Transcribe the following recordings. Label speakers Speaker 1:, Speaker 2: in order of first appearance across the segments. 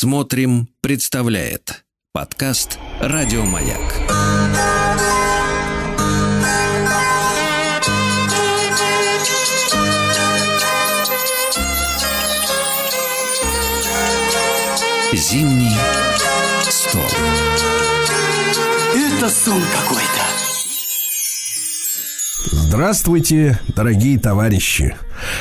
Speaker 1: Смотрим, представляет подкаст Радиомаяк. Зимний стол.
Speaker 2: Это сон какой-то.
Speaker 3: Здравствуйте, дорогие товарищи!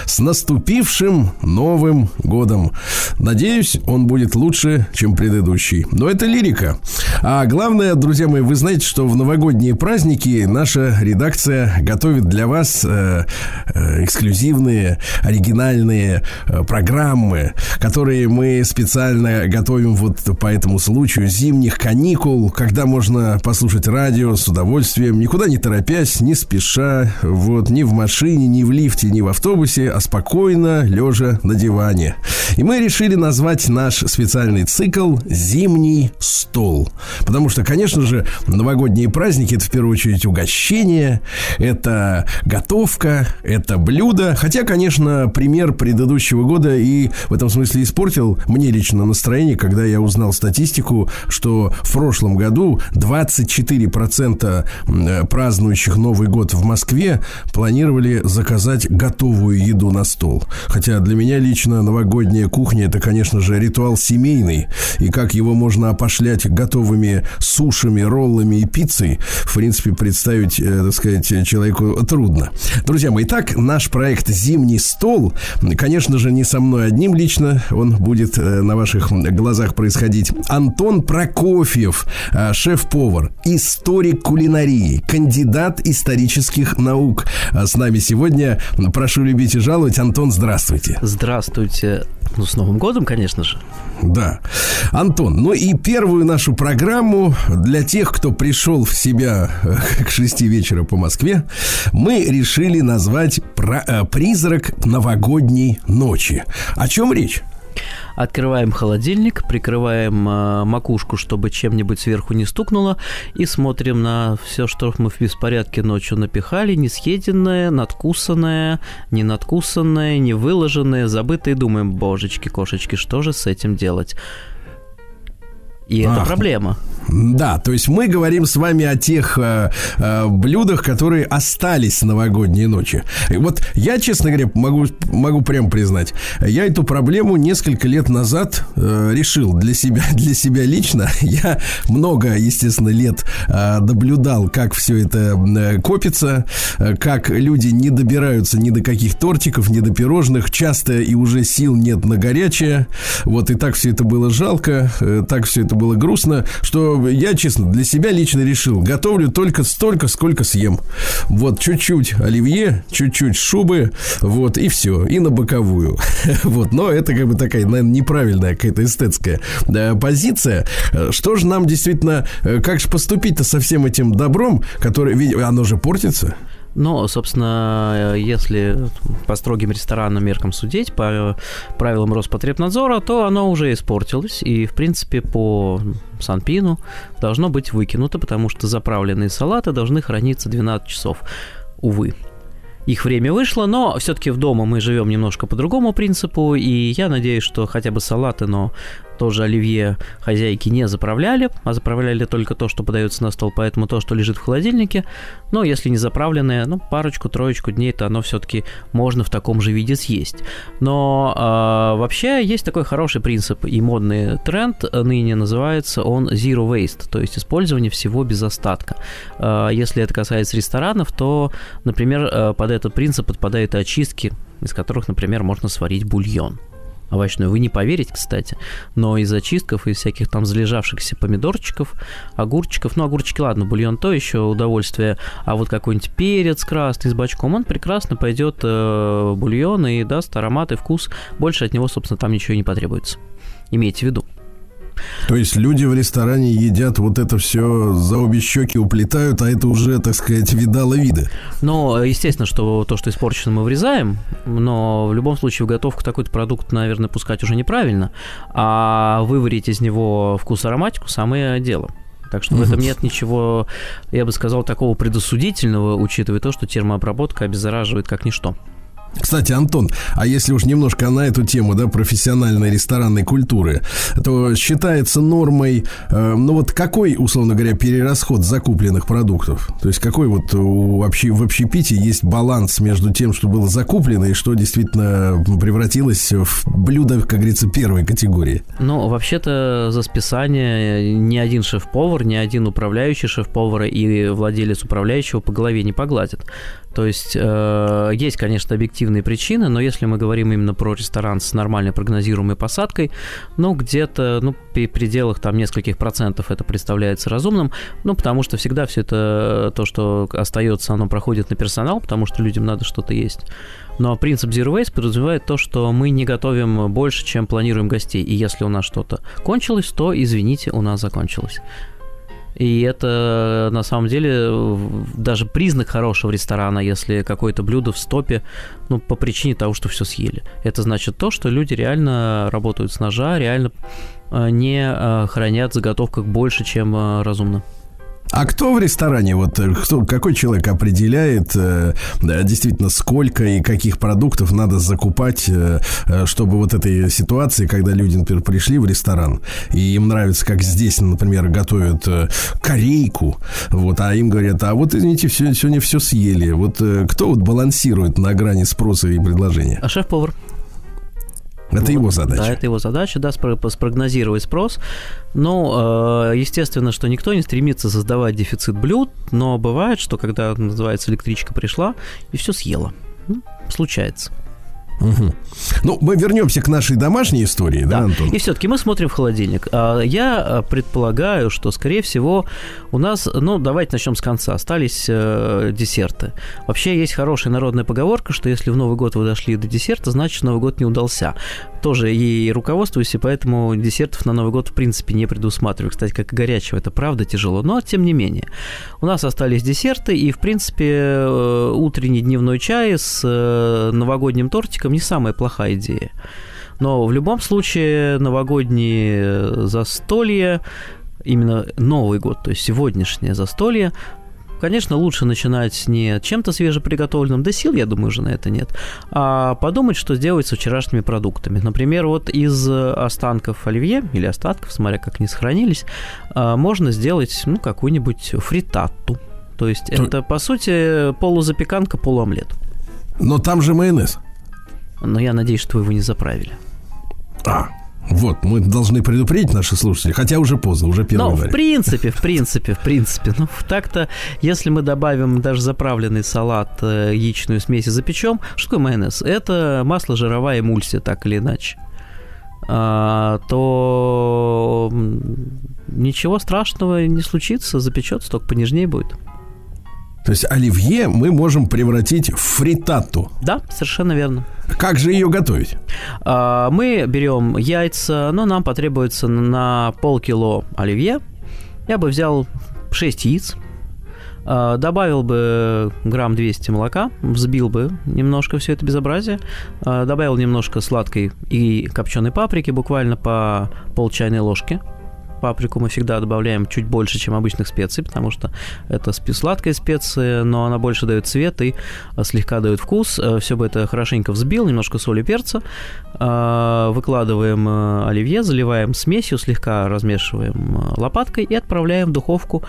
Speaker 3: С наступившим Новым годом! Надеюсь, он будет лучше, чем предыдущий. Но это лирика. А главное, друзья мои, вы знаете, что в новогодние праздники наша редакция готовит для вас э, э, эксклюзивные, оригинальные э, программы, которые мы специально готовим вот по этому случаю зимних каникул, когда можно послушать радио с удовольствием, никуда не торопясь, не спеша, вот, ни в машине, ни в лифте, ни в автобусе, а спокойно, лежа на диване. И мы решили назвать наш специальный цикл «Зимний стол». Потому что, конечно же, новогодние праздники – это в первую очередь угощение, это готовка, это блюдо. Хотя, конечно, пример предыдущего года и в этом смысле испортил мне лично настроение, когда я узнал статистику, что в прошлом году 24% празднующих Новый год в Москве планировали заказать готовую еду на стол. Хотя для меня лично новогодняя кухня – это, конечно же, ритуал семейный. И как его можно опошлять готовыми сушами, роллами и пиццей, в принципе, представить, э, так сказать, человеку трудно. Друзья мои, итак, наш проект «Зимний стол», конечно же, не со мной одним лично, он будет э, на ваших глазах происходить. Антон Прокофьев, э, шеф-повар, историк кулинарии, кандидат исторических наук. С нами сегодня, прошу любить и жаловать, Антон, здравствуйте.
Speaker 4: Здравствуйте. Ну, с Новым годом, конечно же.
Speaker 3: Да. Антон, ну и первую нашу программу для тех, кто пришел в себя э, к шести вечера по Москве, мы решили назвать э, «Призрак новогодней ночи». О чем речь?
Speaker 4: Открываем холодильник, прикрываем э, макушку, чтобы чем-нибудь сверху не стукнуло, и смотрим на все, что мы в беспорядке ночью напихали, не съеденное, надкусанное, не надкусанное, не выложенное, забытое, и думаем, божечки, кошечки, что же с этим делать? И это
Speaker 3: Ах.
Speaker 4: проблема.
Speaker 3: Да, то есть мы говорим с вами о тех э, э, блюдах, которые остались с новогодней ночи. И вот я, честно говоря, могу, могу прям признать, я эту проблему несколько лет назад э, решил для себя, для себя лично. Я много, естественно, лет э, наблюдал, как все это э, копится, э, как люди не добираются ни до каких тортиков, ни до пирожных, часто и уже сил нет на горячее. Вот и так все это было жалко, э, так все это было грустно, что я, честно, для себя лично решил, готовлю только столько, сколько съем. Вот чуть-чуть оливье, чуть-чуть шубы, вот и все, и на боковую. Вот, но это как бы такая, наверное, неправильная какая-то эстетская позиция. Что же нам действительно, э, как же поступить-то со всем этим добром, которое, оно же портится?
Speaker 4: Но, собственно, если по строгим ресторанным меркам судить, по правилам Роспотребнадзора, то оно уже испортилось. И, в принципе, по Санпину должно быть выкинуто, потому что заправленные салаты должны храниться 12 часов. Увы. Их время вышло, но все-таки в дома мы живем немножко по другому принципу, и я надеюсь, что хотя бы салаты, но тоже оливье хозяйки не заправляли, а заправляли только то, что подается на стол, поэтому то, что лежит в холодильнике, но если не заправленное, ну, парочку-троечку дней, то оно все-таки можно в таком же виде съесть. Но э, вообще есть такой хороший принцип и модный тренд ныне называется он zero waste, то есть использование всего без остатка. Э, если это касается ресторанов, то, например, э, под этот принцип подпадают очистки, из которых, например, можно сварить бульон овощную. Вы не поверите, кстати, но из очистков, из всяких там залежавшихся помидорчиков, огурчиков, ну, огурчики, ладно, бульон то еще удовольствие, а вот какой-нибудь перец красный с бачком, он прекрасно пойдет э, бульон и даст аромат и вкус. Больше от него, собственно, там ничего не потребуется. Имейте в виду.
Speaker 3: То есть люди в ресторане едят вот это все за обе щеки уплетают, а это уже, так сказать, видало виды.
Speaker 4: Но, естественно, что то, что испорчено, мы вырезаем, но в любом случае в готовку такой-то продукт, наверное, пускать уже неправильно, а выварить из него вкус ароматику – самое дело. Так что в этом нет ничего, я бы сказал, такого предосудительного, учитывая то, что термообработка обеззараживает как ничто.
Speaker 3: Кстати, Антон, а если уж немножко на эту тему, да, профессиональной ресторанной культуры, то считается нормой, э, ну вот какой, условно говоря, перерасход закупленных продуктов? То есть какой вот у, вообще, в общепите есть баланс между тем, что было закуплено и что действительно превратилось в блюдо, как говорится, первой категории?
Speaker 4: Ну, вообще-то за списание ни один шеф-повар, ни один управляющий шеф-повара и владелец управляющего по голове не погладит. То есть э, есть, конечно, объективные причины, но если мы говорим именно про ресторан с нормальной прогнозируемой посадкой, ну, где-то, ну, при пределах там нескольких процентов это представляется разумным, ну, потому что всегда все это, то, что остается, оно проходит на персонал, потому что людям надо что-то есть. Но принцип Zero Waste подразумевает то, что мы не готовим больше, чем планируем гостей. И если у нас что-то кончилось, то, извините, у нас закончилось. И это на самом деле даже признак хорошего ресторана, если какое-то блюдо в стопе, ну, по причине того, что все съели. Это значит то, что люди реально работают с ножа, реально э, не э, хранят заготовках больше, чем э, разумно.
Speaker 3: А кто в ресторане, вот э, кто, какой человек определяет э, действительно сколько и каких продуктов надо закупать, э, э, чтобы вот этой ситуации, когда люди, например, пришли в ресторан, и им нравится, как здесь, например, готовят э, корейку, вот, а им говорят, а вот, извините, все, сегодня все съели. Вот э, кто вот балансирует на грани спроса и предложения?
Speaker 4: А шеф-повар.
Speaker 3: Это вот, его задача.
Speaker 4: Да, это его задача, да, спрогнозировать спрос. Ну, естественно, что никто не стремится создавать дефицит блюд, но бывает, что когда, называется, электричка пришла и все съела. Ну, случается.
Speaker 3: Угу. Ну, мы вернемся к нашей домашней истории, да, да Антон?
Speaker 4: И все-таки мы смотрим в холодильник. А, я а, предполагаю, что, скорее всего, у нас, ну, давайте начнем с конца. Остались э, десерты. Вообще есть хорошая народная поговорка, что если в Новый год вы дошли до десерта, значит Новый год не удался. Тоже и руководствуюсь, и поэтому десертов на Новый год в принципе не предусматриваю. Кстати, как и горячего, это правда тяжело, но тем не менее. У нас остались десерты, и в принципе э, утренний дневной чай с э, новогодним тортиком слишком не самая плохая идея. Но в любом случае новогодние застолья, именно Новый год, то есть сегодняшнее застолье, Конечно, лучше начинать не чем-то свежеприготовленным, да сил, я думаю, уже на это нет, а подумать, что сделать с вчерашними продуктами. Например, вот из останков оливье или остатков, смотря как они сохранились, а, можно сделать ну, какую-нибудь фритатту. То есть То... это, по сути, полузапеканка, полуомлет.
Speaker 3: Но там же майонез.
Speaker 4: Но я надеюсь, что вы его не заправили.
Speaker 3: А, вот, мы должны предупредить наших слушателей, хотя уже поздно, уже 1
Speaker 4: Ну,
Speaker 3: января.
Speaker 4: в принципе, в принципе, в принципе. Ну, так-то, если мы добавим даже заправленный салат, э, яичную смесь и запечем, что такое майонез? Это масло, жировая эмульсия, так или иначе. А, то ничего страшного не случится, запечется, только понежнее будет.
Speaker 3: То есть оливье мы можем превратить в фритату.
Speaker 4: Да, совершенно верно.
Speaker 3: Как же ее готовить?
Speaker 4: А, мы берем яйца, но нам потребуется на полкило оливье. Я бы взял 6 яиц, а, добавил бы грамм 200 молока, взбил бы немножко все это безобразие, а, добавил немножко сладкой и копченой паприки, буквально по пол чайной ложки – Паприку мы всегда добавляем чуть больше, чем обычных специй, потому что это сладкая специя, но она больше дает цвет и а, слегка дает вкус. Э, Все бы это хорошенько взбил, немножко соли перца. А, выкладываем э, оливье, заливаем смесью, слегка размешиваем э, лопаткой и отправляем в духовку,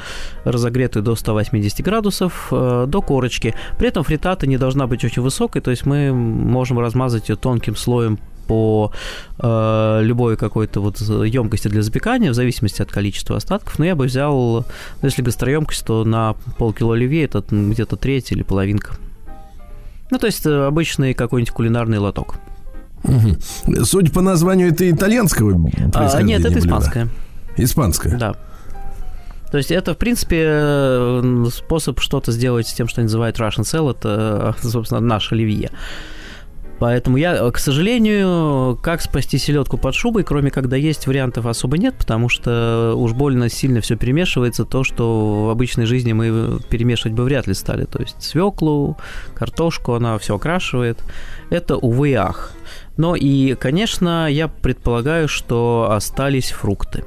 Speaker 4: разогретую до 180 градусов, до корочки. При этом фритата не должна быть очень высокой, то есть мы можем размазать ее тонким слоем по э, любой какой-то вот емкости для запекания, в зависимости от количества остатков. Но я бы взял, ну, если гастроемкость, то на полкило оливье это где-то треть или половинка. Ну, то есть э, обычный какой-нибудь кулинарный лоток.
Speaker 3: Угу. Судя по названию, это итальянского
Speaker 4: а, Нет, это испанское.
Speaker 3: Испанское?
Speaker 4: Да. То есть это, в принципе, способ что-то сделать с тем, что называют Russian Salad, это, собственно, наш оливье. Поэтому я, к сожалению, как спасти селедку под шубой, кроме когда есть вариантов особо нет, потому что уж больно сильно все перемешивается, то, что в обычной жизни мы перемешивать бы вряд ли стали. То есть свеклу, картошку, она все окрашивает. Это, увы, ах. Но и, конечно, я предполагаю, что остались фрукты.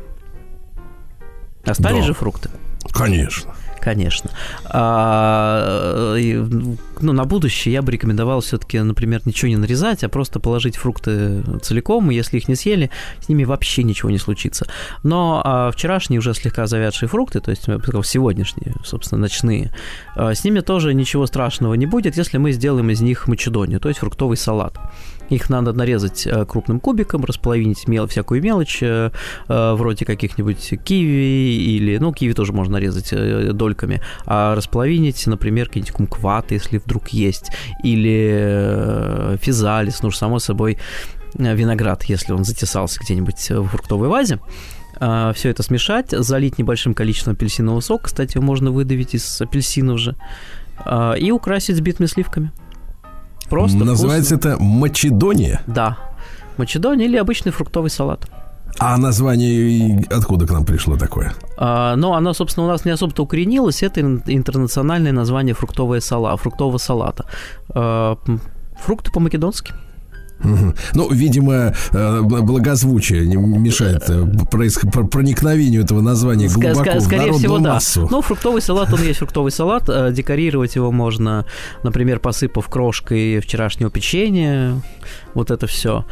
Speaker 4: Остались да. же фрукты?
Speaker 3: Конечно.
Speaker 4: Конечно. А, ну, на будущее я бы рекомендовал все-таки, например, ничего не нарезать, а просто положить фрукты целиком, и если их не съели, с ними вообще ничего не случится. Но а, вчерашние уже слегка завядшие фрукты, то есть сегодняшние, собственно, ночные, а, с ними тоже ничего страшного не будет, если мы сделаем из них мачедонию, то есть фруктовый салат. Их надо нарезать э, крупным кубиком, располовинить мел, всякую мелочь, э, э, вроде каких-нибудь киви или, ну, киви тоже можно нарезать дольками, а располовинить, например, какие-нибудь кумкваты, если вдруг есть, или физалис, ну, само собой, виноград, если он затесался где-нибудь в фруктовой вазе все это смешать, залить небольшим количеством апельсинового сока, кстати, можно выдавить из апельсинов же, и украсить сбитыми сливками.
Speaker 3: Просто Называется вкусно. это Мачедония?
Speaker 4: Да. Мачедония или обычный фруктовый салат.
Speaker 3: А название откуда к нам пришло такое?
Speaker 4: А, ну, оно, собственно, у нас не особо-то укоренилось. Это интернациональное название фруктового сала, фруктового салата. А, фрукты по-македонски.
Speaker 3: Ну, видимо, э, благозвучие не мешает э, проникновению этого названия глубоко Ск- скорее в всего, да. массу.
Speaker 4: Ну, фруктовый салат, он есть фруктовый салат. Э, декорировать его можно, например, посыпав крошкой вчерашнего печенья. Вот это все.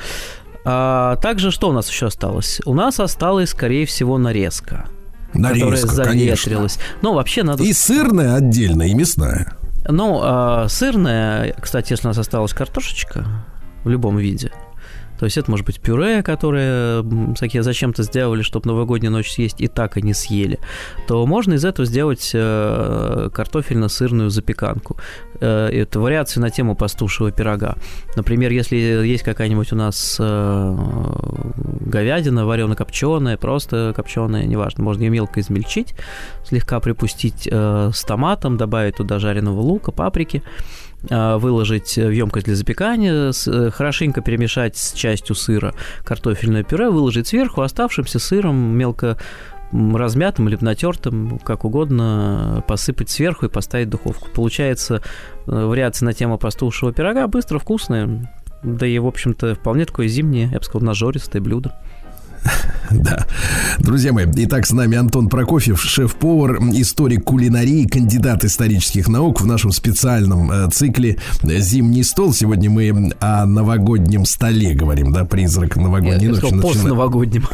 Speaker 4: А также что у нас еще осталось? У нас осталась, скорее всего, нарезка.
Speaker 3: Нарезка, которая заветрилась.
Speaker 4: Конечно. Ну, вообще надо...
Speaker 3: И сырная отдельно, и мясная.
Speaker 4: Ну, а, сырная, кстати, если у нас осталась картошечка, в любом виде. То есть это может быть пюре, которое всякие зачем-то сделали, чтобы новогоднюю ночь съесть, и так и не съели. То можно из этого сделать э, картофельно-сырную запеканку. Э, это вариация на тему пастушего пирога. Например, если есть какая-нибудь у нас э, говядина варено-копченая, просто копченая, неважно, можно ее мелко измельчить, слегка припустить с томатом, добавить туда жареного лука, паприки, выложить в емкость для запекания, э, хорошенько перемешать с частью сыра картофельное пюре, выложить сверху оставшимся сыром мелко размятым или натертым, как угодно, посыпать сверху и поставить в духовку. Получается э, вариация на тему пастушего пирога, быстро, вкусная, да и, в общем-то, вполне такое зимнее, я бы сказал, нажористое блюдо.
Speaker 3: Да. Друзья мои, итак, с нами Антон Прокофьев, шеф-повар, историк кулинарии, кандидат исторических наук в нашем специальном э, цикле «Зимний стол». Сегодня мы о новогоднем столе говорим, да, призрак новогодней
Speaker 4: Я ночи. Пост-новогоднем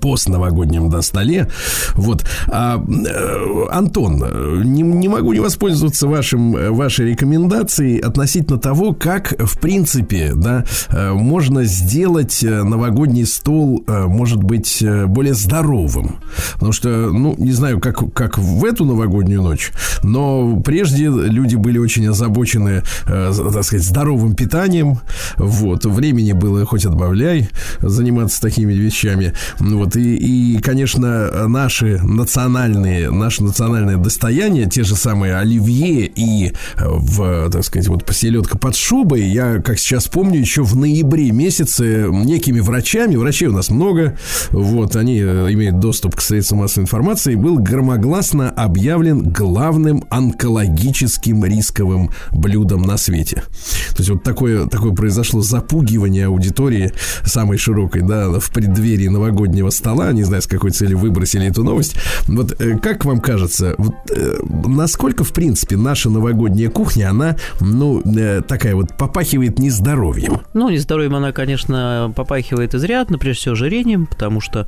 Speaker 3: постновогоднем да, столе. Вот. А, э, Антон, не, не могу не воспользоваться вашим, вашей рекомендацией относительно того, как, в принципе, да, э, можно сделать э, новогодний стол, может быть, более здоровым. Потому что, ну, не знаю, как, как в эту новогоднюю ночь, но прежде люди были очень озабочены, так сказать, здоровым питанием. Вот. Времени было хоть отбавляй заниматься такими вещами. Вот, и, и, конечно, наши национальные, наше национальное достояние, те же самые оливье и, в, так сказать, вот поселедка под шубой, я, как сейчас помню, еще в ноябре месяце некими врачами, врачей у нас много, вот, они э, имеют доступ к средствам массовой информации, был громогласно объявлен главным онкологическим рисковым блюдом на свете. То есть вот такое, такое произошло запугивание аудитории самой широкой, да, в преддверии новогоднего новогоднего стола, не знаю, с какой целью выбросили эту новость. Вот э, как вам кажется, вот, э, насколько, в принципе, наша новогодняя кухня, она, ну, э, такая вот попахивает нездоровьем?
Speaker 4: Ну, нездоровьем она, конечно, попахивает изрядно, прежде всего, ожирением, потому что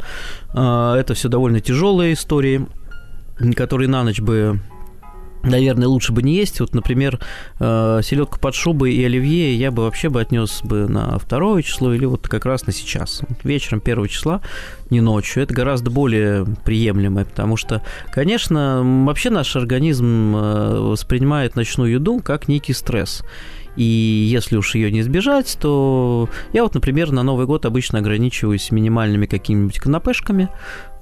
Speaker 4: э, это все довольно тяжелые истории, которые на ночь бы наверное, лучше бы не есть. Вот, например, э, селедку под шубой и оливье я бы вообще бы отнес бы на второе число или вот как раз на сейчас. вечером первого числа, не ночью. Это гораздо более приемлемо, потому что, конечно, вообще наш организм э, воспринимает ночную еду как некий стресс. И если уж ее не избежать, то я вот, например, на Новый год обычно ограничиваюсь минимальными какими-нибудь канапешками.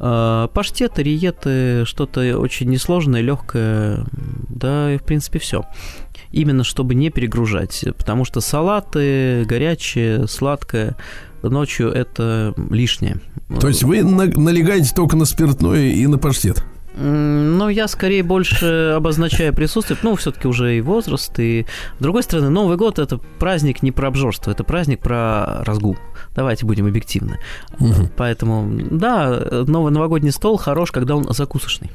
Speaker 4: Э, паштеты, риеты, что-то очень несложное, легкое, да, и в принципе все. Именно чтобы не перегружать, потому что салаты, горячее, сладкое, ночью это лишнее.
Speaker 3: То есть вы налегаете только на спиртное и на паштет?
Speaker 4: Ну, я скорее больше обозначаю присутствие, ну, все-таки уже и возраст, и с другой стороны, Новый год это праздник не про обжорство, это праздник про разгул. Давайте будем объективны. Угу. Поэтому, да, новый новогодний стол хорош, когда он закусочный.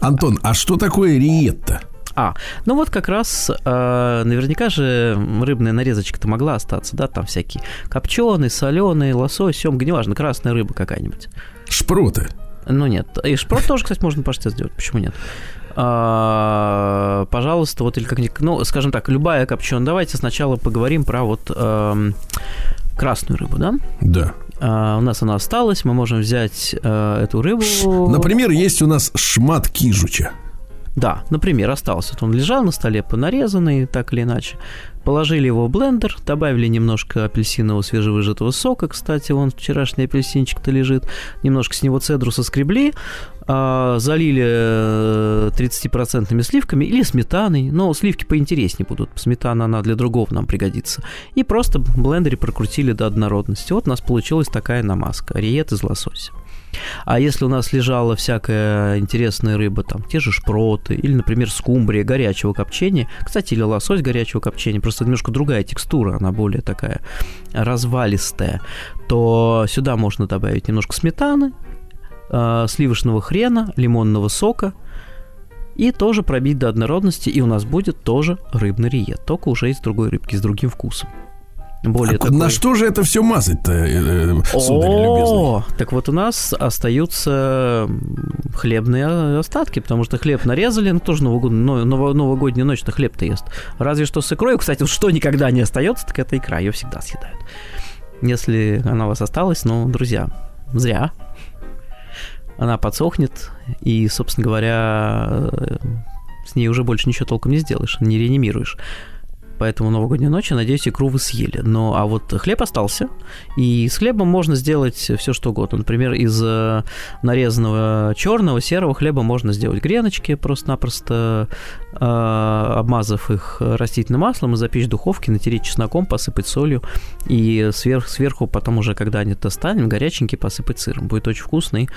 Speaker 3: Антон, а что такое риетта?
Speaker 4: А, ну вот как раз э, наверняка же рыбная нарезочка-то могла остаться, да, там всякие копченый, соленый, лосось, семга, неважно, красная рыба какая-нибудь.
Speaker 3: Шпроты.
Speaker 4: Ну нет, и шпрот тоже, кстати, можно паштет сделать, почему нет? А, пожалуйста, вот или как ну, скажем так, любая копченая. Давайте сначала поговорим про вот э, красную рыбу, да?
Speaker 3: Да.
Speaker 4: А, у нас она осталась, мы можем взять э, эту рыбу.
Speaker 3: Например, есть у нас шмат кижуча.
Speaker 4: Да, например, остался. Он лежал на столе понарезанный, так или иначе. Положили его в блендер, добавили немножко апельсинового свежевыжатого сока, кстати, вон вчерашний апельсинчик-то лежит, немножко с него цедру соскребли, а, залили 30% э, сливками или сметаной, но сливки поинтереснее будут, сметана она для другого нам пригодится, и просто в блендере прокрутили до однородности. Вот у нас получилась такая намазка, риет из лосося. А если у нас лежала всякая интересная рыба, там, те же шпроты, или, например, скумбрия горячего копчения, кстати, или лосось горячего копчения, просто немножко другая текстура, она более такая развалистая, то сюда можно добавить немножко сметаны, э, сливочного хрена, лимонного сока, и тоже пробить до однородности, и у нас будет тоже рыбный риет, только уже из другой рыбки, с другим вкусом.
Speaker 3: Более а такой... на что же это все мазать-то, э,
Speaker 4: э сударь О, так вот у нас остаются хлебные остатки, потому что хлеб нарезали, ну тоже новогодний, ново, новогодняя ночь-то хлеб-то ест. Разве что с икрой, кстати, что никогда не остается, так это икра, ее всегда съедают. Если она у вас осталась, ну, друзья, зря. Она подсохнет, и, собственно говоря, э, с ней уже больше ничего толком не сделаешь, не реанимируешь поэтому новогоднюю ночь, я надеюсь, икру вы съели. Но, а вот хлеб остался, и с хлебом можно сделать все что угодно. Например, из э, нарезанного черного, серого хлеба можно сделать греночки, просто-напросто э, обмазав их растительным маслом и запечь в духовке, натереть чесноком, посыпать солью, и сверх, сверху потом уже, когда они достанем, горяченький посыпать сыром. Будет очень вкусный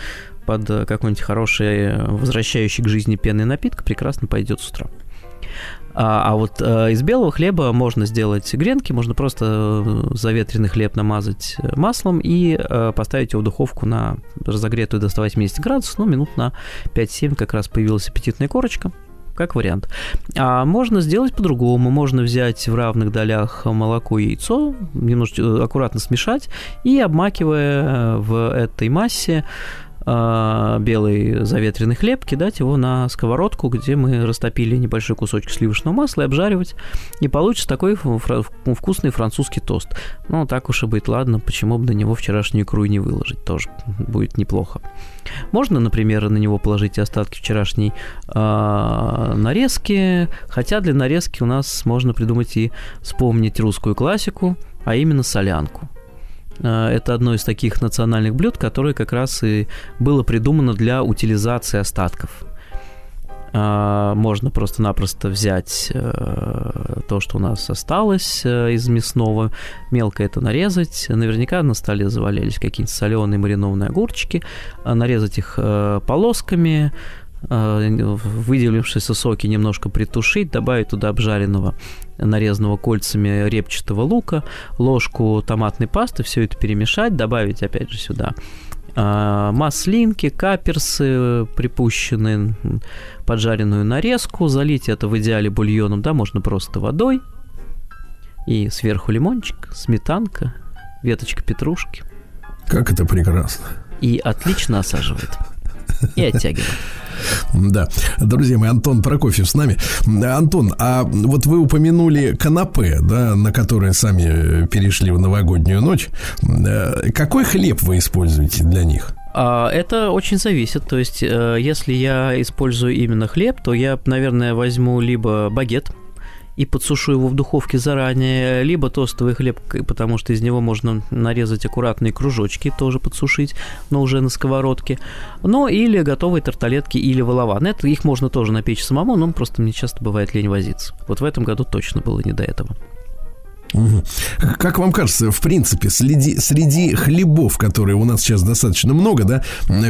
Speaker 4: под какой-нибудь хороший, возвращающий к жизни пенный напиток, прекрасно пойдет с утра. А, а вот а, из белого хлеба можно сделать гренки, можно просто э, заветренный хлеб намазать э, маслом и а, поставить его в духовку на разогретую до 180 градусов, ну, минут на 5-7 как раз появилась аппетитная корочка, как вариант. А можно сделать по-другому. Можно взять в равных долях молоко и яйцо, немножко аккуратно смешать и обмакивая в этой массе белый заветренный хлеб, кидать его на сковородку, где мы растопили небольшой кусочек сливочного масла и обжаривать. И получится такой вкусный французский тост. Ну, так уж и быть, ладно, почему бы на него вчерашнюю икру и не выложить, тоже будет неплохо. Можно, например, на него положить остатки вчерашней э, нарезки, хотя для нарезки у нас можно придумать и вспомнить русскую классику, а именно солянку. Э, это одно из таких национальных блюд, которое как раз и было придумано для утилизации остатков. Э, можно просто-напросто взять э, то, что у нас осталось из мясного, мелко это нарезать. Наверняка на столе завалялись какие-нибудь соленые маринованные огурчики. Нарезать их полосками, выделившиеся соки немножко притушить, добавить туда обжаренного нарезанного кольцами репчатого лука, ложку томатной пасты, все это перемешать, добавить опять же сюда а, маслинки, каперсы припущенные, поджаренную нарезку, залить это в идеале бульоном, да, можно просто водой, и сверху лимончик, сметанка, веточка петрушки.
Speaker 3: Как это прекрасно.
Speaker 4: И отлично осаживает. И оттягивает.
Speaker 3: Да. Друзья мои, Антон Прокофьев с нами. Антон, а вот вы упомянули канапе, да, на которые сами перешли в новогоднюю ночь. Э, какой хлеб вы используете для них?
Speaker 4: А, это очень зависит. То есть, э, если я использую именно хлеб, то я, наверное, возьму либо багет, и подсушу его в духовке заранее, либо тостовый хлеб, потому что из него можно нарезать аккуратные кружочки, тоже подсушить, но уже на сковородке. Ну, или готовые тарталетки или валаван. Это их можно тоже напечь самому, но просто мне часто бывает лень возиться. Вот в этом году точно было не до этого.
Speaker 3: Как вам кажется, в принципе, среди, среди хлебов, которые у нас сейчас достаточно много, да,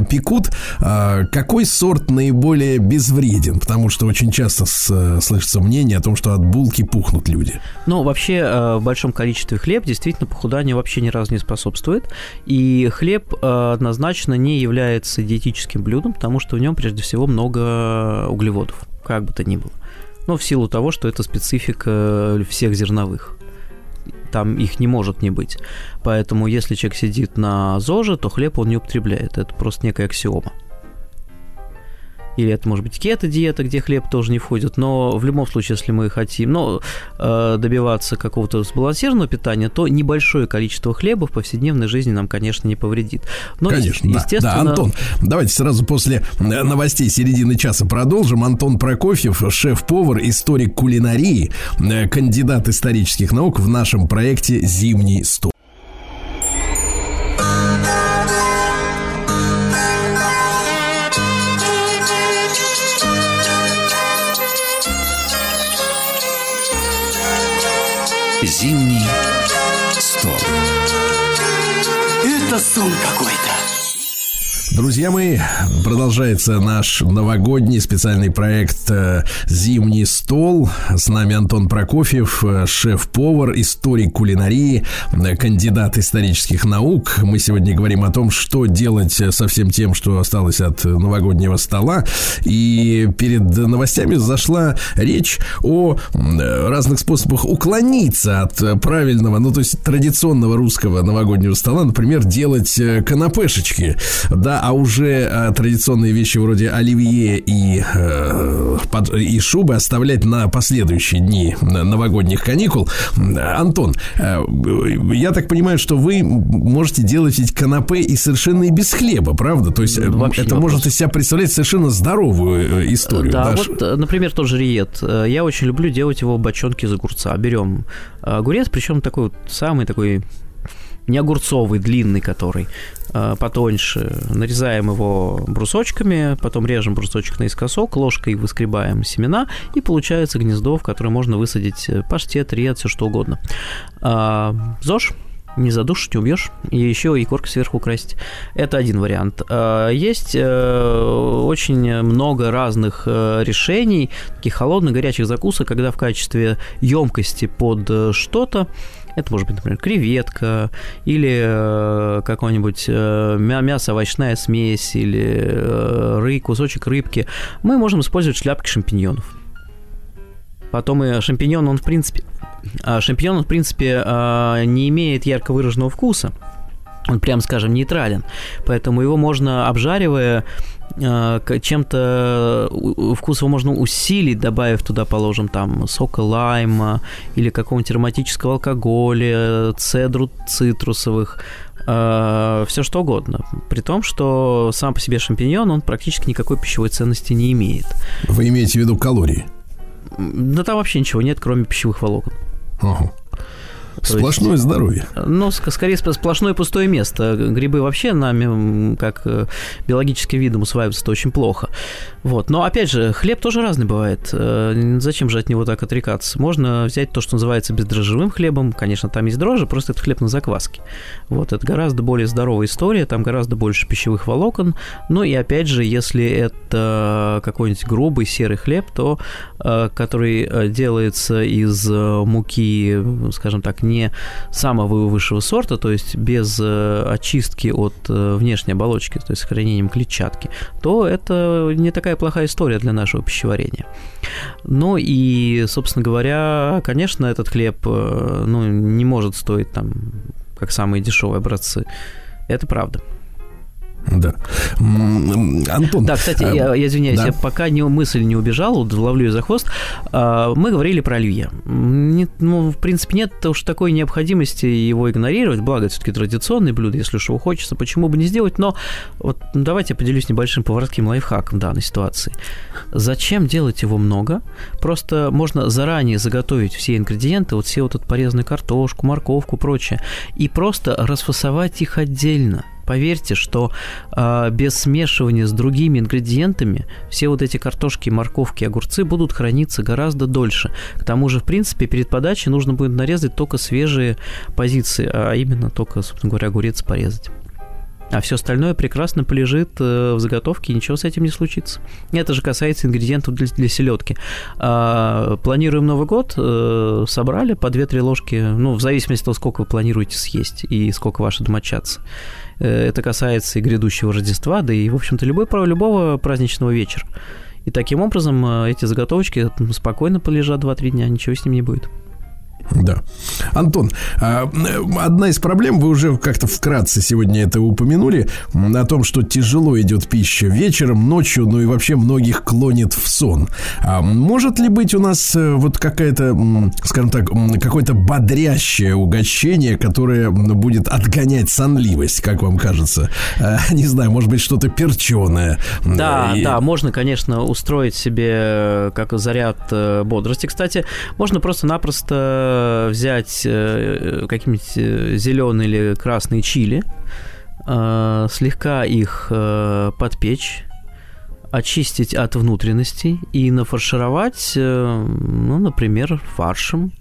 Speaker 3: пекут, а, какой сорт наиболее безвреден? Потому что очень часто с, слышится мнение о том, что от булки пухнут люди.
Speaker 4: Ну, вообще, э, в большом количестве хлеб действительно похуданию вообще ни разу не способствует. И хлеб э, однозначно не является диетическим блюдом, потому что в нем прежде всего много углеводов, как бы то ни было. Ну, в силу того, что это специфика всех зерновых там их не может не быть. Поэтому если человек сидит на ЗОЖе, то хлеб он не употребляет. Это просто некая аксиома или это может быть кето-диета, где хлеб тоже не входит, но в любом случае, если мы хотим ну, э, добиваться какого-то сбалансированного питания, то небольшое количество хлеба в повседневной жизни нам, конечно, не повредит.
Speaker 3: Но, конечно, естественно... да, да. Антон, давайте сразу после э, новостей середины часа продолжим. Антон Прокофьев, шеф-повар, историк кулинарии, э, кандидат исторических наук в нашем проекте «Зимний стол».
Speaker 2: Это сон какой-то.
Speaker 3: Друзья мои, продолжается наш новогодний специальный проект э, «Зимний стол». С нами Антон Прокофьев, э, шеф-повар, историк кулинарии, э, кандидат исторических наук. Мы сегодня говорим о том, что делать со всем тем, что осталось от новогоднего стола. И перед новостями зашла речь о разных способах уклониться от правильного, ну то есть традиционного русского новогоднего стола. Например, делать канапешечки. Да, а уже а, традиционные вещи вроде оливье и, э, под, и шубы оставлять на последующие дни новогодних каникул. Антон, э, я так понимаю, что вы можете делать эти канапе и совершенно и без хлеба, правда? То есть ну, Вообще это может из себя представлять совершенно здоровую э, историю.
Speaker 4: Да, да? вот, э, например, тот же риет. Я очень люблю делать его в бочонке из огурца. Берем огурец, причем такой вот самый такой не огурцовый, длинный который, а, потоньше. Нарезаем его брусочками, потом режем брусочек наискосок, ложкой выскребаем семена, и получается гнездо, в которое можно высадить э, паштет, ред, все что угодно. А, ЗОЖ не задушишь, не убьешь, и еще и корка сверху красить. Это один вариант. А, есть э, очень много разных э, решений, таких холодных, горячих закусок, когда в качестве емкости под что-то это может быть, например, креветка или э, какое-нибудь э, мясо-овощная смесь или э, ры, кусочек рыбки. Мы можем использовать шляпки шампиньонов. Потом и шампиньон, он в принципе... А шампиньон, он, в принципе, не имеет ярко выраженного вкуса. Он, прям скажем, нейтрален. Поэтому его можно, обжаривая, а, чем-то вкус его можно усилить, добавив туда, положим, там сока лайма или какого-нибудь ароматического алкоголя, цедру цитрусовых, а, все что угодно. При том, что сам по себе шампиньон, он практически никакой пищевой ценности не имеет.
Speaker 3: Вы имеете в виду калории?
Speaker 4: Да там вообще ничего нет, кроме пищевых волокон.
Speaker 3: Ага. Сплошное есть, здоровье.
Speaker 4: Ну, скорее сплошное пустое место. Грибы вообще нами, как э, биологический видом, усваиваются очень плохо. Вот. Но, опять же, хлеб тоже разный бывает. Э, зачем же от него так отрекаться? Можно взять то, что называется бездрожжевым хлебом. Конечно, там есть дрожжи, просто это хлеб на закваске. Вот. Это гораздо более здоровая история, там гораздо больше пищевых волокон. Ну и, опять же, если это какой-нибудь грубый серый хлеб, то э, который делается из муки, скажем так, не самого высшего сорта, то есть без э, очистки от э, внешней оболочки, то есть сохранением клетчатки, то это не такая плохая история для нашего пищеварения. Ну и, собственно говоря, конечно, этот хлеб э, ну, не может стоить там как самые дешевые образцы. Это правда.
Speaker 3: Да. Антон.
Speaker 4: Да, кстати, я, я извиняюсь, да? я пока не, мысль не убежала, вот, ловлю ее за хвост. А, мы говорили про оливье. Нет, ну, в принципе, нет уж такой необходимости его игнорировать, благо все-таки традиционное блюдо, если уж его хочется, почему бы не сделать, но вот давайте я поделюсь небольшим поварским лайфхаком в данной ситуации. Зачем делать его много? Просто можно заранее заготовить все ингредиенты, вот все вот эту порезанную картошку, морковку, прочее, и просто расфасовать их отдельно – Поверьте, что э, без смешивания с другими ингредиентами все вот эти картошки, морковки, огурцы будут храниться гораздо дольше. К тому же, в принципе, перед подачей нужно будет нарезать только свежие позиции, а именно только, собственно говоря, огурец порезать. А все остальное прекрасно полежит э, в заготовке, ничего с этим не случится. Это же касается ингредиентов для, для селедки. А, планируем Новый год, э, собрали по 2-3 ложки, ну, в зависимости от того, сколько вы планируете съесть и сколько ваши домочадцы. Э, это касается и грядущего Рождества, да и, в общем-то, любой, любого праздничного вечера. И таким образом эти заготовочки спокойно полежат 2-3 дня, ничего с ним не будет.
Speaker 3: Да. Антон, а, одна из проблем, вы уже как-то вкратце сегодня это упомянули, о том, что тяжело идет пища вечером, ночью, ну и вообще многих клонит в сон. А может ли быть у нас э, вот какая-то, скажем так, какое-то бодрящее угощение, которое будет отгонять сонливость, как вам кажется? А, не знаю, может быть, что-то перченое.
Speaker 4: Да, и... да, можно, конечно, устроить себе э, как заряд э, бодрости. Кстати, можно просто-напросто взять э, какие-нибудь э, зеленые или красные чили, э, слегка их подпечь, очистить от внутренностей и нафаршировать, ну, например, фаршем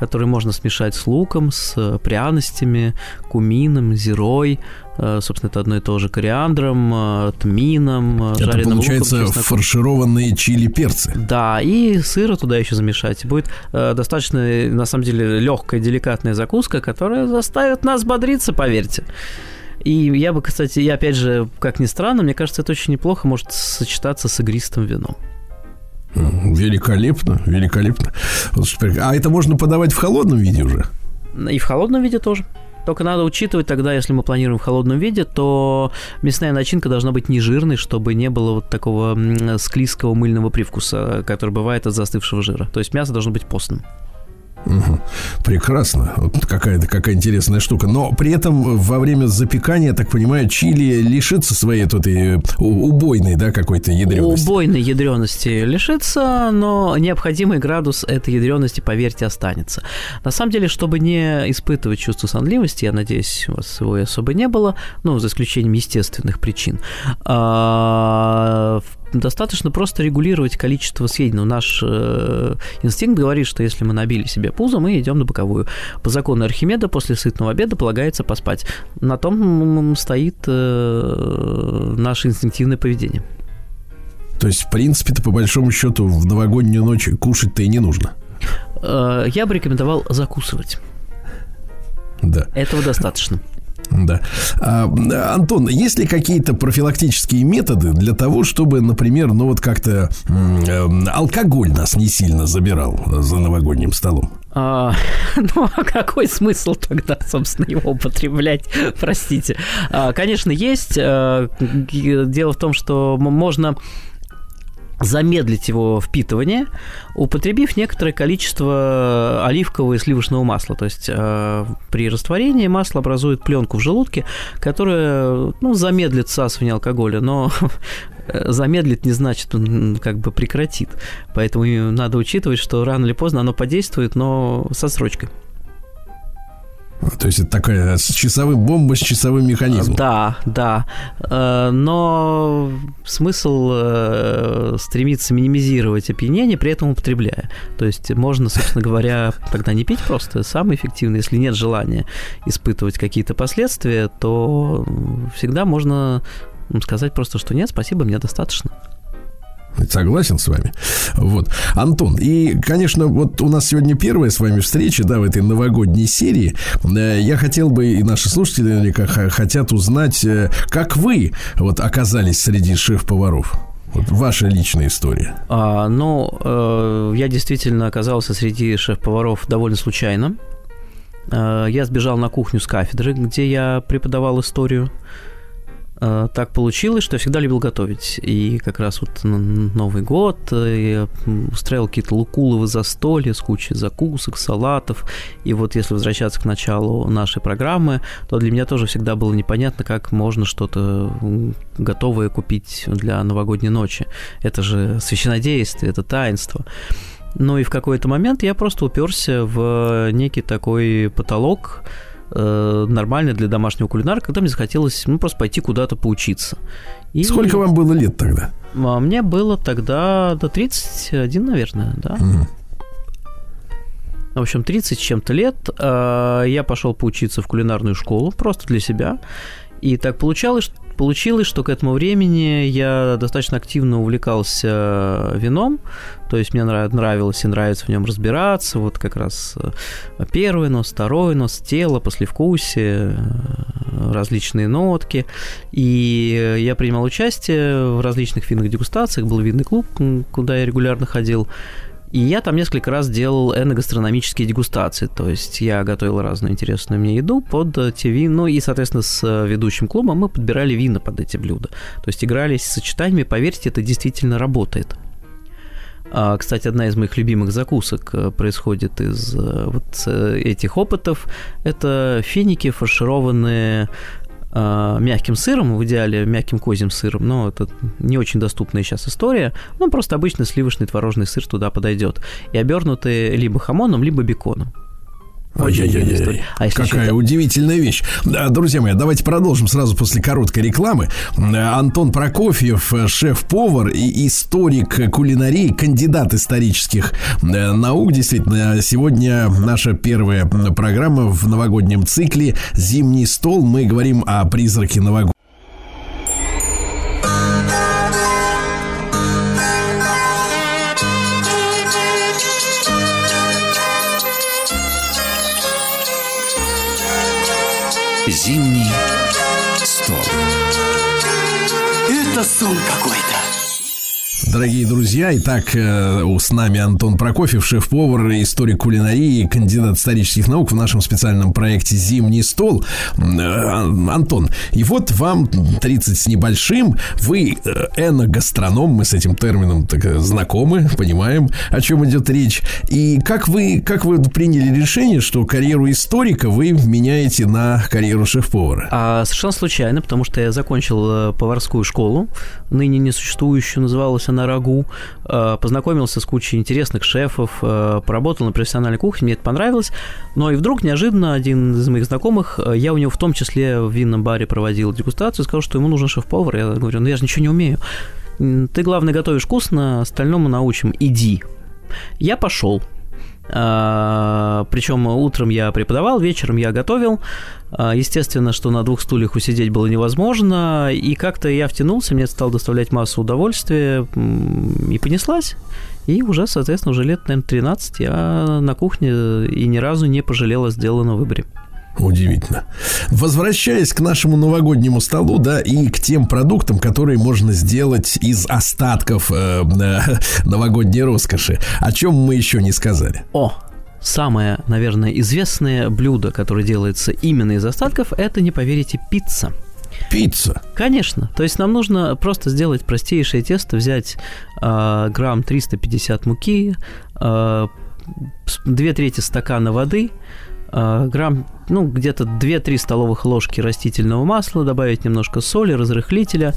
Speaker 4: который можно смешать с луком, с пряностями, кумином, зирой, э, собственно, это одно и то же, кориандром, э, тмином,
Speaker 3: э, это жареным получается луком, фаршированные чили-перцы.
Speaker 4: Да, и сыра туда еще замешать. Будет достаточно, на самом деле, легкая, деликатная закуска, которая заставит нас бодриться, поверьте. И я бы, кстати, и опять же, как ни странно, мне кажется, это очень неплохо может сочетаться с игристым вином.
Speaker 3: Великолепно, великолепно. А это можно подавать в холодном виде уже?
Speaker 4: И в холодном виде тоже. Только надо учитывать тогда, если мы планируем в холодном виде, то мясная начинка должна быть не жирной, чтобы не было вот такого склизкого мыльного привкуса, который бывает от застывшего жира. То есть мясо должно быть постным.
Speaker 3: Прекрасно. Вот какая-то какая интересная штука. Но при этом во время запекания, я так понимаю, чили лишится своей этой э, убойной, да, какой-то ядрености.
Speaker 4: Убойной ядрености лишится, но необходимый градус этой ядрености, поверьте, останется. На самом деле, чтобы не испытывать чувство сонливости, я надеюсь, у вас его особо не было, ну, за исключением естественных причин, а, достаточно просто регулировать количество съеденного. Наш э, инстинкт говорит, что если мы набили себе пузо, мы идем на боковую. По закону Архимеда после сытного обеда полагается поспать. На том стоит э, наше инстинктивное поведение.
Speaker 3: То есть, в принципе-то, по большому счету, в новогоднюю ночь кушать-то и не нужно.
Speaker 4: Э, я бы рекомендовал закусывать.
Speaker 3: Да.
Speaker 4: Этого достаточно.
Speaker 3: Да. А, Антон, есть ли какие-то профилактические методы для того, чтобы, например, ну вот как-то э, алкоголь нас не сильно забирал за новогодним столом?
Speaker 4: А, ну, а какой смысл тогда, собственно, его употреблять? Простите. А, конечно, есть. А, дело в том, что можно замедлить его впитывание, употребив некоторое количество оливкового и сливочного масла. То есть э, при растворении масло образует пленку в желудке, которая ну, замедлит всасывание алкоголя, но замедлит не значит, он как бы прекратит. Поэтому надо учитывать, что рано или поздно оно подействует, но со срочкой.
Speaker 3: То есть это такая с часовым бомба с часовым механизмом.
Speaker 4: Да, да. Э, но смысл э, стремиться минимизировать опьянение, при этом употребляя. То есть можно, собственно говоря, тогда не пить просто. Самое эффективное, если нет желания испытывать какие-то последствия, то всегда можно сказать просто, что нет, спасибо, мне достаточно.
Speaker 3: Согласен с вами. Вот. Антон, и, конечно, вот у нас сегодня первая с вами встреча, да, в этой новогодней серии. Э, я хотел бы, и наши слушатели наверняка хотят узнать, э, как вы вот оказались среди шеф-поваров. Вот ваша личная история.
Speaker 4: А, ну, э, я действительно оказался среди шеф-поваров довольно случайно. Э, я сбежал на кухню с кафедры, где я преподавал историю. Так получилось, что я всегда любил готовить. И как раз вот Новый год э, я устраивал какие-то лукуловы застолья с кучей закусок, салатов. И вот если возвращаться к началу нашей программы, то для меня тоже всегда было непонятно, как можно что-то готовое купить для новогодней ночи. Это же священодействие, это таинство. Ну и в какой-то момент я просто уперся в некий такой потолок, э, нормальная для домашнего кулинара, когда мне захотелось ну, просто пойти куда-то поучиться.
Speaker 3: И Сколько вам было лет тогда?
Speaker 4: А мне было тогда до 31, наверное, да. Угу. В общем, 30 с чем-то лет э, я пошел поучиться в кулинарную школу просто для себя. И так получалось, получилось, что к этому времени я достаточно активно увлекался вином, то есть мне нравилось и нравится в нем разбираться, вот как раз э, первый нос, второй нос, тело, послевкусие, э, различные нотки. И я принимал участие в различных винных дегустациях, был винный клуб, куда я регулярно ходил. И я там несколько раз делал эногастрономические дегустации, то есть я готовил разную интересную мне еду под те вина, ну и, соответственно, с ведущим клубом мы подбирали вина под эти блюда. То есть игрались с сочетаниями, поверьте, это действительно работает. А, кстати, одна из моих любимых закусок э, происходит из э, вот э, этих опытов. Это финики, фаршированные э, мягким сыром, в идеале мягким козьим сыром, но это не очень доступная сейчас история. Ну, просто обычный сливочный творожный сыр туда подойдет. И обернутый либо хамоном, либо беконом.
Speaker 3: Ой-ой-ой, а какая удивительная вещь. Друзья мои, давайте продолжим сразу после короткой рекламы. Антон Прокофьев, шеф-повар и историк кулинарии, кандидат исторических э, наук. Действительно, сегодня наша первая программа в новогоднем цикле «Зимний стол». Мы говорим о призраке новогоднего
Speaker 1: Зимний стол.
Speaker 2: Это сон какой-то.
Speaker 3: Дорогие друзья, итак, э, с нами Антон Прокофьев, шеф-повар, историк кулинарии, кандидат исторических наук в нашем специальном проекте «Зимний стол». Э, Антон, и вот вам 30 с небольшим, вы э, эногастроном, мы с этим термином так знакомы, понимаем, о чем идет речь. И как вы, как вы приняли решение, что карьеру историка вы меняете на карьеру шеф-повара?
Speaker 4: А, совершенно случайно, потому что я закончил поварскую школу, ныне несуществующую, называлась она на рагу, э, познакомился с кучей интересных шефов, э, поработал на профессиональной кухне, мне это понравилось. Но и вдруг неожиданно один из моих знакомых, э, я у него в том числе в винном баре проводил дегустацию, сказал, что ему нужен шеф-повар. Я говорю, ну я же ничего не умею. Ты, главное, готовишь вкусно, остальному научим. Иди. Я пошел. А, Причем утром я преподавал, вечером я готовил. А, естественно, что на двух стульях усидеть было невозможно, и как-то я втянулся, мне это стало доставлять массу удовольствия, и понеслась. И уже, соответственно, уже лет, наверное, 13 я на кухне и ни разу не пожалел о сделанном выборе.
Speaker 3: Удивительно. Возвращаясь к нашему новогоднему столу, да, и к тем продуктам, которые можно сделать из остатков э, э, новогодней роскоши, о чем мы еще не сказали.
Speaker 4: О, самое, наверное, известное блюдо, которое делается именно из остатков, это, не поверите, пицца.
Speaker 3: Пицца.
Speaker 4: Конечно. То есть нам нужно просто сделать простейшее тесто, взять э, грамм 350 муки, э, две трети стакана воды, грамм, ну, где-то 2-3 столовых ложки растительного масла, добавить немножко соли, разрыхлителя,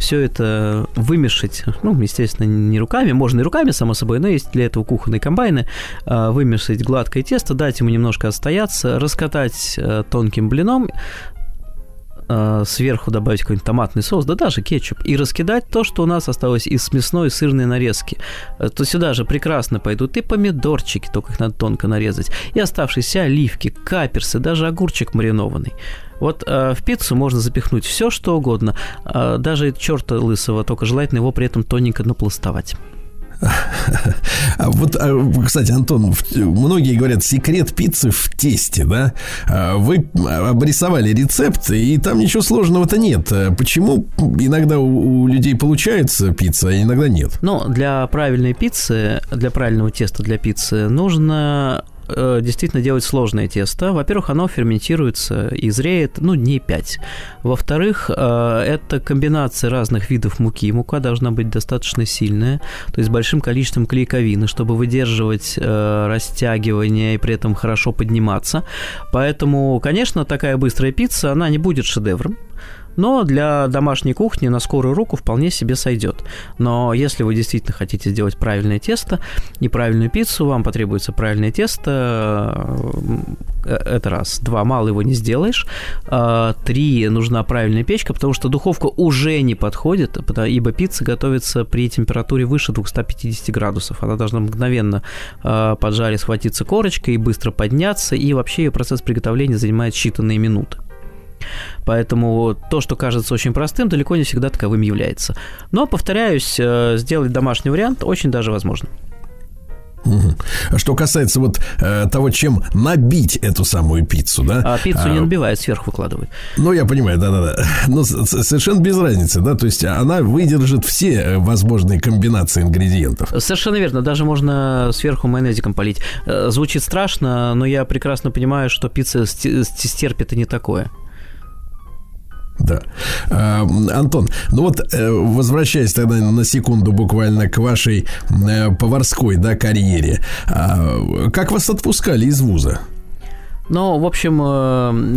Speaker 4: все это вымешать, ну, естественно, не руками, можно и руками, само собой, но есть для этого кухонные комбайны, э, вымешать гладкое тесто, дать ему немножко отстояться, раскатать э, тонким блином, э, сверху добавить какой-нибудь томатный соус, да даже кетчуп, и раскидать то, что у нас осталось из мясной и сырной нарезки. То сюда же прекрасно пойдут и помидорчики, только их надо тонко нарезать, и оставшиеся оливки, каперсы, даже огурчик маринованный. Вот э, в пиццу можно запихнуть все, что угодно, э, даже черта лысого, только желательно его при этом тоненько напластовать.
Speaker 3: А вот, а, кстати, Антон, многие говорят, секрет пиццы в тесте, да? А вы обрисовали рецепт, и там ничего сложного-то нет. Почему иногда у людей получается пицца, а иногда нет?
Speaker 4: Ну, для правильной пиццы, для правильного теста для пиццы нужно действительно делать сложное тесто. Во-первых, оно ферментируется и зреет, ну, дней 5. Во-вторых, э, это комбинация разных видов муки. Мука должна быть достаточно сильная, то есть с большим количеством клейковины, чтобы выдерживать э, растягивание и при этом хорошо подниматься. Поэтому, конечно, такая быстрая пицца, она не будет шедевром, но для домашней кухни на скорую руку вполне себе сойдет. Но если вы действительно хотите сделать правильное тесто, неправильную пиццу, вам потребуется правильное тесто, э, это раз. Два, мало его не сделаешь. А, три, нужна правильная печка, потому что духовка уже не подходит, ибо пицца готовится при температуре выше 250 градусов. Она должна мгновенно поджарить, схватиться корочкой и быстро подняться, и вообще ее процесс приготовления занимает считанные минуты. Поэтому то, что кажется очень простым, далеко не всегда таковым является. Но, повторяюсь, э, сделать домашний вариант очень даже возможно.
Speaker 3: Угу. Что касается вот э, того, чем набить эту самую пиццу, да?
Speaker 4: А пиццу а, не набивают, сверху выкладывают.
Speaker 3: Ну, я понимаю, да-да-да. Но совершенно без разницы, да? То есть она выдержит все э, возможные комбинации ингредиентов.
Speaker 4: Совершенно верно. Даже можно сверху майонезиком полить. Э, звучит страшно, но я прекрасно понимаю, что пицца стерпит и не такое.
Speaker 3: Да. А, Антон, ну вот э, возвращаясь тогда на секунду буквально к вашей э, поварской да, карьере, а, как вас отпускали из вуза?
Speaker 4: Ну, в общем,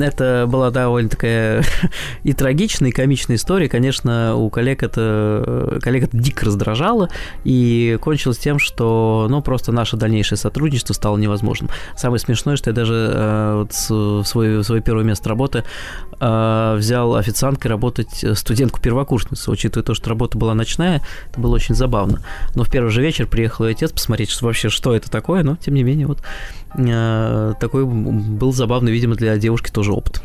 Speaker 4: это была довольно такая и трагичная, и комичная история. Конечно, у коллег это, коллег это дико раздражало, и кончилось тем, что, ну, просто наше дальнейшее сотрудничество стало невозможным. Самое смешное, что я даже э, вот в свое, свое первое место работы э, взял официанткой работать студентку-первокурсницу. Учитывая то, что работа была ночная, это было очень забавно. Но в первый же вечер приехал ее отец посмотреть, что вообще, что это такое, но, тем не менее, вот такой был забавный, видимо, для девушки тоже опыт.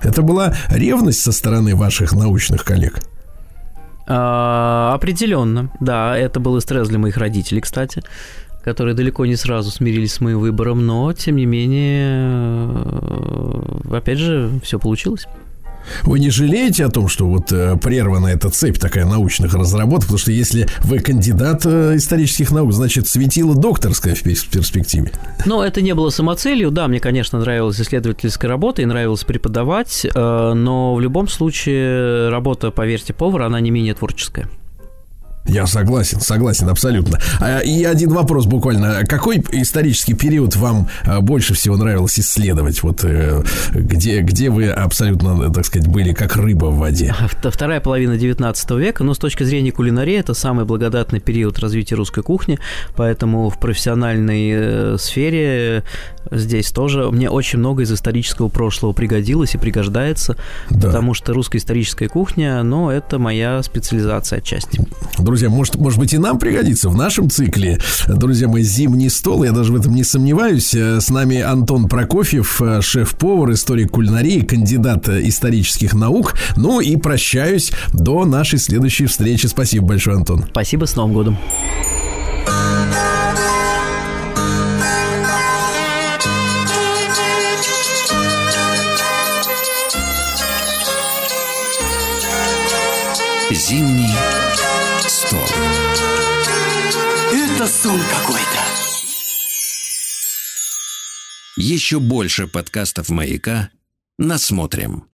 Speaker 3: Это была ревность со стороны ваших научных коллег?
Speaker 4: А, определенно, да. Это был и стресс для моих родителей, кстати которые далеко не сразу смирились с моим выбором, но, тем не менее, опять же, все получилось.
Speaker 3: Вы не жалеете о том, что вот э, прервана эта цепь такая научных разработок? Потому что если вы кандидат э, исторических наук, значит, светило докторская в перспективе.
Speaker 4: Ну, это не было самоцелью. Да, мне, конечно, нравилась исследовательская работа и нравилось преподавать, э, но в любом случае работа, поверьте, повара, она не менее творческая.
Speaker 3: Я согласен, согласен, абсолютно. А, и один вопрос буквально. Какой исторический период вам а, больше всего нравилось исследовать? Вот э, где, где вы абсолютно, так сказать, были как рыба в воде?
Speaker 4: Вторая половина 19 века, но с точки зрения кулинарии это самый благодатный период развития русской кухни, поэтому в профессиональной э, сфере здесь тоже мне очень много из исторического прошлого пригодилось и пригождается, да. потому что русская историческая кухня, ну, это моя специализация отчасти
Speaker 3: друзья, может, может быть и нам пригодится в нашем цикле. Друзья мои, зимний стол, я даже в этом не сомневаюсь. С нами Антон Прокофьев, шеф-повар, историк кулинарии, кандидат исторических наук. Ну и прощаюсь до нашей следующей встречи. Спасибо большое, Антон.
Speaker 4: Спасибо, с Новым годом.
Speaker 1: Зимний
Speaker 2: Это сон какой-то.
Speaker 1: Еще больше подкастов «Маяка» насмотрим.